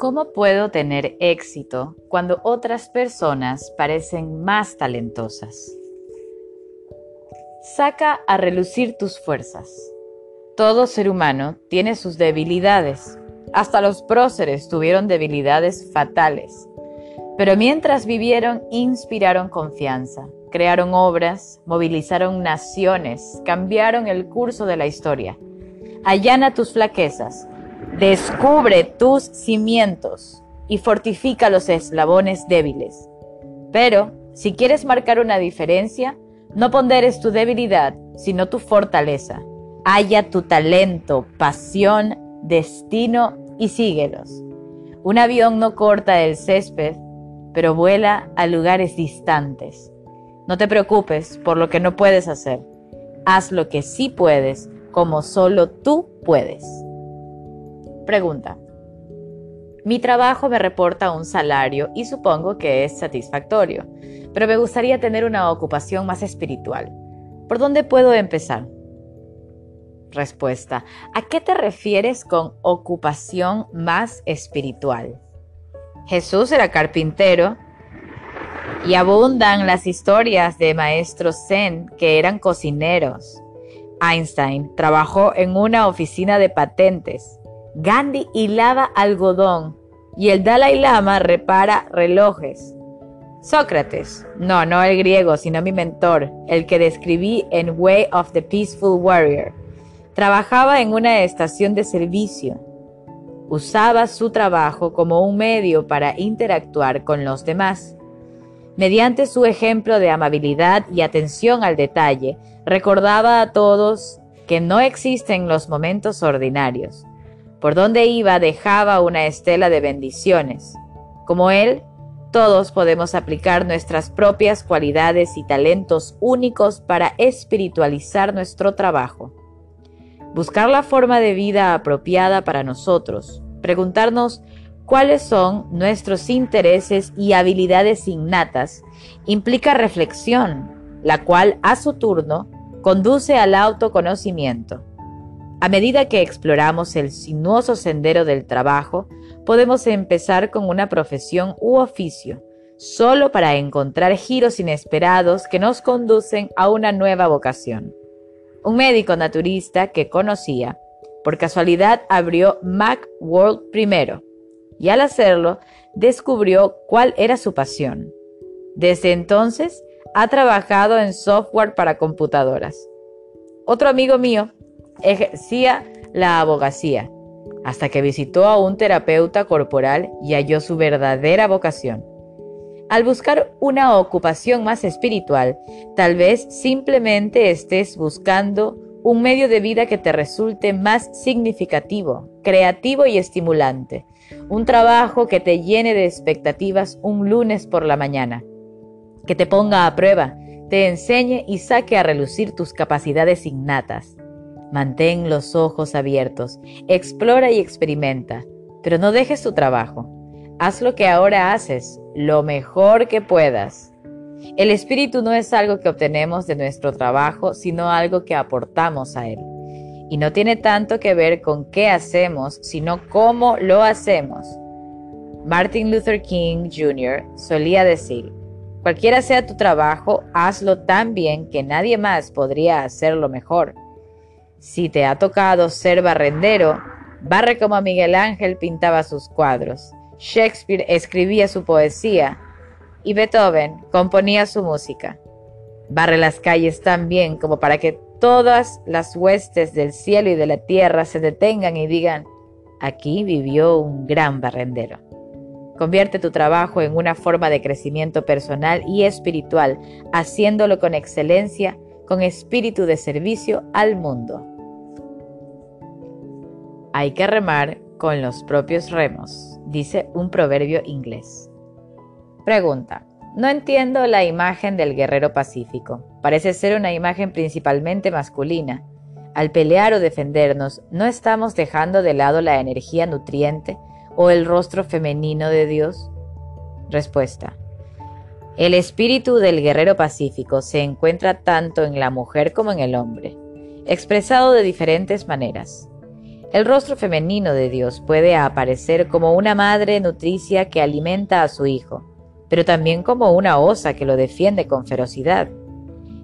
¿Cómo puedo tener éxito cuando otras personas parecen más talentosas? Saca a relucir tus fuerzas. Todo ser humano tiene sus debilidades. Hasta los próceres tuvieron debilidades fatales. Pero mientras vivieron, inspiraron confianza, crearon obras, movilizaron naciones, cambiaron el curso de la historia. Allana tus flaquezas, descubre tus cimientos y fortifica los eslabones débiles. Pero, si quieres marcar una diferencia, no ponderes tu debilidad, sino tu fortaleza. Halla tu talento, pasión, destino y síguelos. Un avión no corta el césped, pero vuela a lugares distantes. No te preocupes por lo que no puedes hacer. Haz lo que sí puedes, como solo tú puedes. Pregunta. Mi trabajo me reporta un salario y supongo que es satisfactorio, pero me gustaría tener una ocupación más espiritual. ¿Por dónde puedo empezar? Respuesta. ¿A qué te refieres con ocupación más espiritual? Jesús era carpintero y abundan las historias de maestros zen que eran cocineros. Einstein trabajó en una oficina de patentes. Gandhi hilaba algodón y el Dalai Lama repara relojes. Sócrates, no, no el griego, sino mi mentor, el que describí en Way of the Peaceful Warrior, trabajaba en una estación de servicio. Usaba su trabajo como un medio para interactuar con los demás. Mediante su ejemplo de amabilidad y atención al detalle, recordaba a todos que no existen los momentos ordinarios. Por donde iba dejaba una estela de bendiciones. Como él, todos podemos aplicar nuestras propias cualidades y talentos únicos para espiritualizar nuestro trabajo. Buscar la forma de vida apropiada para nosotros. Preguntarnos cuáles son nuestros intereses y habilidades innatas implica reflexión, la cual a su turno conduce al autoconocimiento. A medida que exploramos el sinuoso sendero del trabajo, podemos empezar con una profesión u oficio, solo para encontrar giros inesperados que nos conducen a una nueva vocación. Un médico naturista que conocía, por casualidad abrió Macworld primero, y al hacerlo descubrió cuál era su pasión. Desde entonces ha trabajado en software para computadoras. Otro amigo mío ejercía la abogacía hasta que visitó a un terapeuta corporal y halló su verdadera vocación. Al buscar una ocupación más espiritual, tal vez simplemente estés buscando un medio de vida que te resulte más significativo, creativo y estimulante, un trabajo que te llene de expectativas un lunes por la mañana, que te ponga a prueba, te enseñe y saque a relucir tus capacidades innatas. Mantén los ojos abiertos, explora y experimenta, pero no dejes tu trabajo. Haz lo que ahora haces, lo mejor que puedas. El espíritu no es algo que obtenemos de nuestro trabajo, sino algo que aportamos a él. Y no tiene tanto que ver con qué hacemos, sino cómo lo hacemos. Martin Luther King Jr. solía decir, cualquiera sea tu trabajo, hazlo tan bien que nadie más podría hacerlo mejor. Si te ha tocado ser barrendero, barre como Miguel Ángel pintaba sus cuadros, Shakespeare escribía su poesía y Beethoven componía su música. Barre las calles tan bien como para que todas las huestes del cielo y de la tierra se detengan y digan, aquí vivió un gran barrendero. Convierte tu trabajo en una forma de crecimiento personal y espiritual, haciéndolo con excelencia, con espíritu de servicio al mundo. Hay que remar con los propios remos, dice un proverbio inglés. Pregunta. No entiendo la imagen del guerrero pacífico. Parece ser una imagen principalmente masculina. Al pelear o defendernos, ¿no estamos dejando de lado la energía nutriente o el rostro femenino de Dios? Respuesta. El espíritu del guerrero pacífico se encuentra tanto en la mujer como en el hombre, expresado de diferentes maneras. El rostro femenino de Dios puede aparecer como una madre nutricia que alimenta a su hijo, pero también como una osa que lo defiende con ferocidad.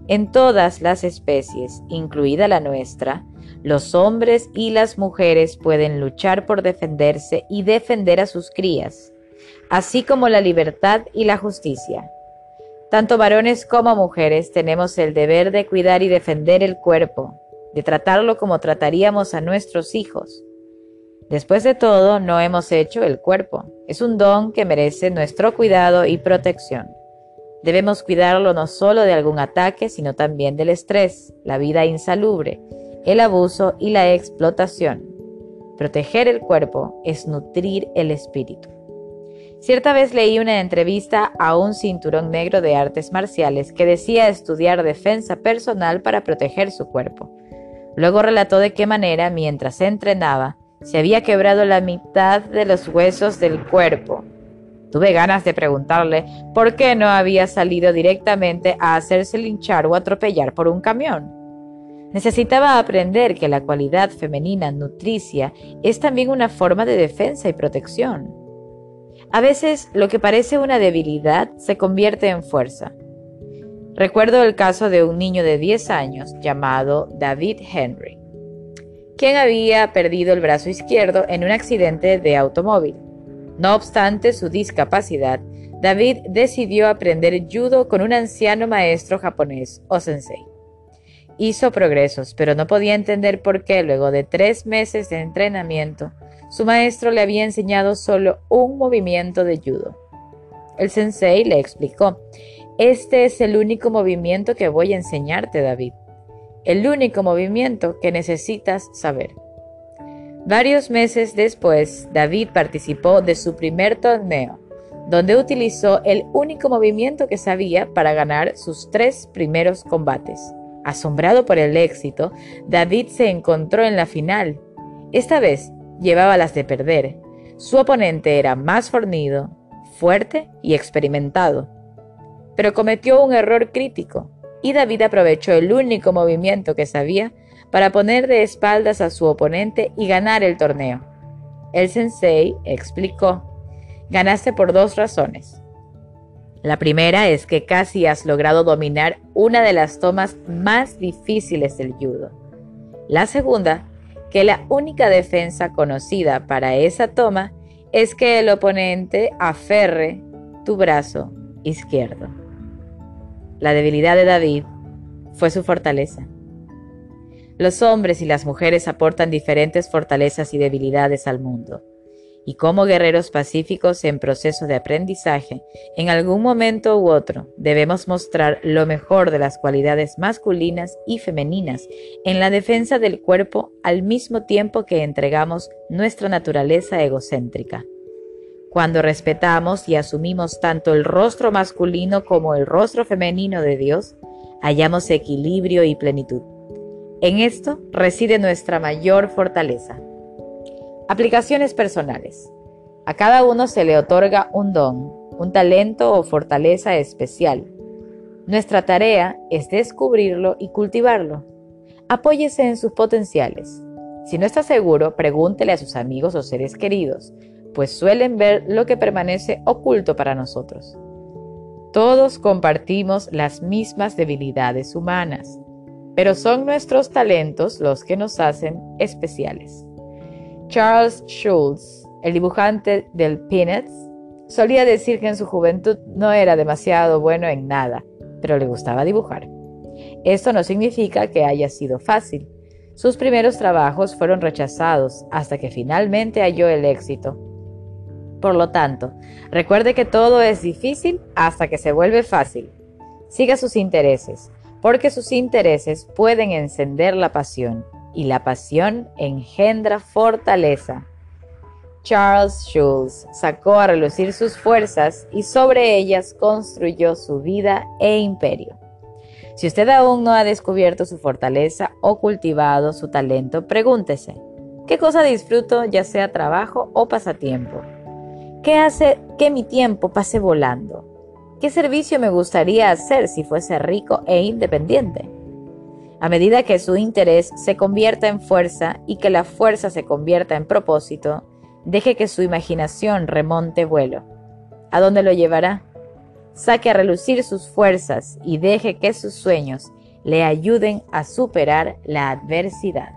En todas las especies, incluida la nuestra, los hombres y las mujeres pueden luchar por defenderse y defender a sus crías, así como la libertad y la justicia. Tanto varones como mujeres tenemos el deber de cuidar y defender el cuerpo, de tratarlo como trataríamos a nuestros hijos. Después de todo, no hemos hecho el cuerpo. Es un don que merece nuestro cuidado y protección. Debemos cuidarlo no solo de algún ataque, sino también del estrés, la vida insalubre, el abuso y la explotación. Proteger el cuerpo es nutrir el espíritu. Cierta vez leí una entrevista a un cinturón negro de artes marciales que decía estudiar defensa personal para proteger su cuerpo. Luego relató de qué manera, mientras se entrenaba, se había quebrado la mitad de los huesos del cuerpo. Tuve ganas de preguntarle por qué no había salido directamente a hacerse linchar o atropellar por un camión. Necesitaba aprender que la cualidad femenina nutricia es también una forma de defensa y protección. A veces lo que parece una debilidad se convierte en fuerza. Recuerdo el caso de un niño de 10 años llamado David Henry, quien había perdido el brazo izquierdo en un accidente de automóvil. No obstante su discapacidad, David decidió aprender judo con un anciano maestro japonés o sensei. Hizo progresos, pero no podía entender por qué luego de tres meses de entrenamiento, su maestro le había enseñado solo un movimiento de judo. El sensei le explicó, este es el único movimiento que voy a enseñarte, David. El único movimiento que necesitas saber. Varios meses después, David participó de su primer torneo, donde utilizó el único movimiento que sabía para ganar sus tres primeros combates. Asombrado por el éxito, David se encontró en la final. Esta vez llevaba las de perder. Su oponente era más fornido, fuerte y experimentado pero cometió un error crítico, y David aprovechó el único movimiento que sabía para poner de espaldas a su oponente y ganar el torneo. El sensei explicó, ganaste por dos razones. La primera es que casi has logrado dominar una de las tomas más difíciles del judo. La segunda, que la única defensa conocida para esa toma es que el oponente aferre tu brazo izquierdo. La debilidad de David fue su fortaleza. Los hombres y las mujeres aportan diferentes fortalezas y debilidades al mundo. Y como guerreros pacíficos en proceso de aprendizaje, en algún momento u otro debemos mostrar lo mejor de las cualidades masculinas y femeninas en la defensa del cuerpo al mismo tiempo que entregamos nuestra naturaleza egocéntrica. Cuando respetamos y asumimos tanto el rostro masculino como el rostro femenino de Dios, hallamos equilibrio y plenitud. En esto reside nuestra mayor fortaleza. Aplicaciones personales. A cada uno se le otorga un don, un talento o fortaleza especial. Nuestra tarea es descubrirlo y cultivarlo. Apóyese en sus potenciales. Si no está seguro, pregúntele a sus amigos o seres queridos pues suelen ver lo que permanece oculto para nosotros. Todos compartimos las mismas debilidades humanas, pero son nuestros talentos los que nos hacen especiales. Charles Schulz, el dibujante del Peanuts, solía decir que en su juventud no era demasiado bueno en nada, pero le gustaba dibujar. Esto no significa que haya sido fácil. Sus primeros trabajos fueron rechazados hasta que finalmente halló el éxito por lo tanto, recuerde que todo es difícil hasta que se vuelve fácil. Siga sus intereses, porque sus intereses pueden encender la pasión, y la pasión engendra fortaleza. Charles Schulz sacó a relucir sus fuerzas y sobre ellas construyó su vida e imperio. Si usted aún no ha descubierto su fortaleza o cultivado su talento, pregúntese, ¿qué cosa disfruto ya sea trabajo o pasatiempo? ¿Qué hace que mi tiempo pase volando? ¿Qué servicio me gustaría hacer si fuese rico e independiente? A medida que su interés se convierta en fuerza y que la fuerza se convierta en propósito, deje que su imaginación remonte vuelo. ¿A dónde lo llevará? Saque a relucir sus fuerzas y deje que sus sueños le ayuden a superar la adversidad.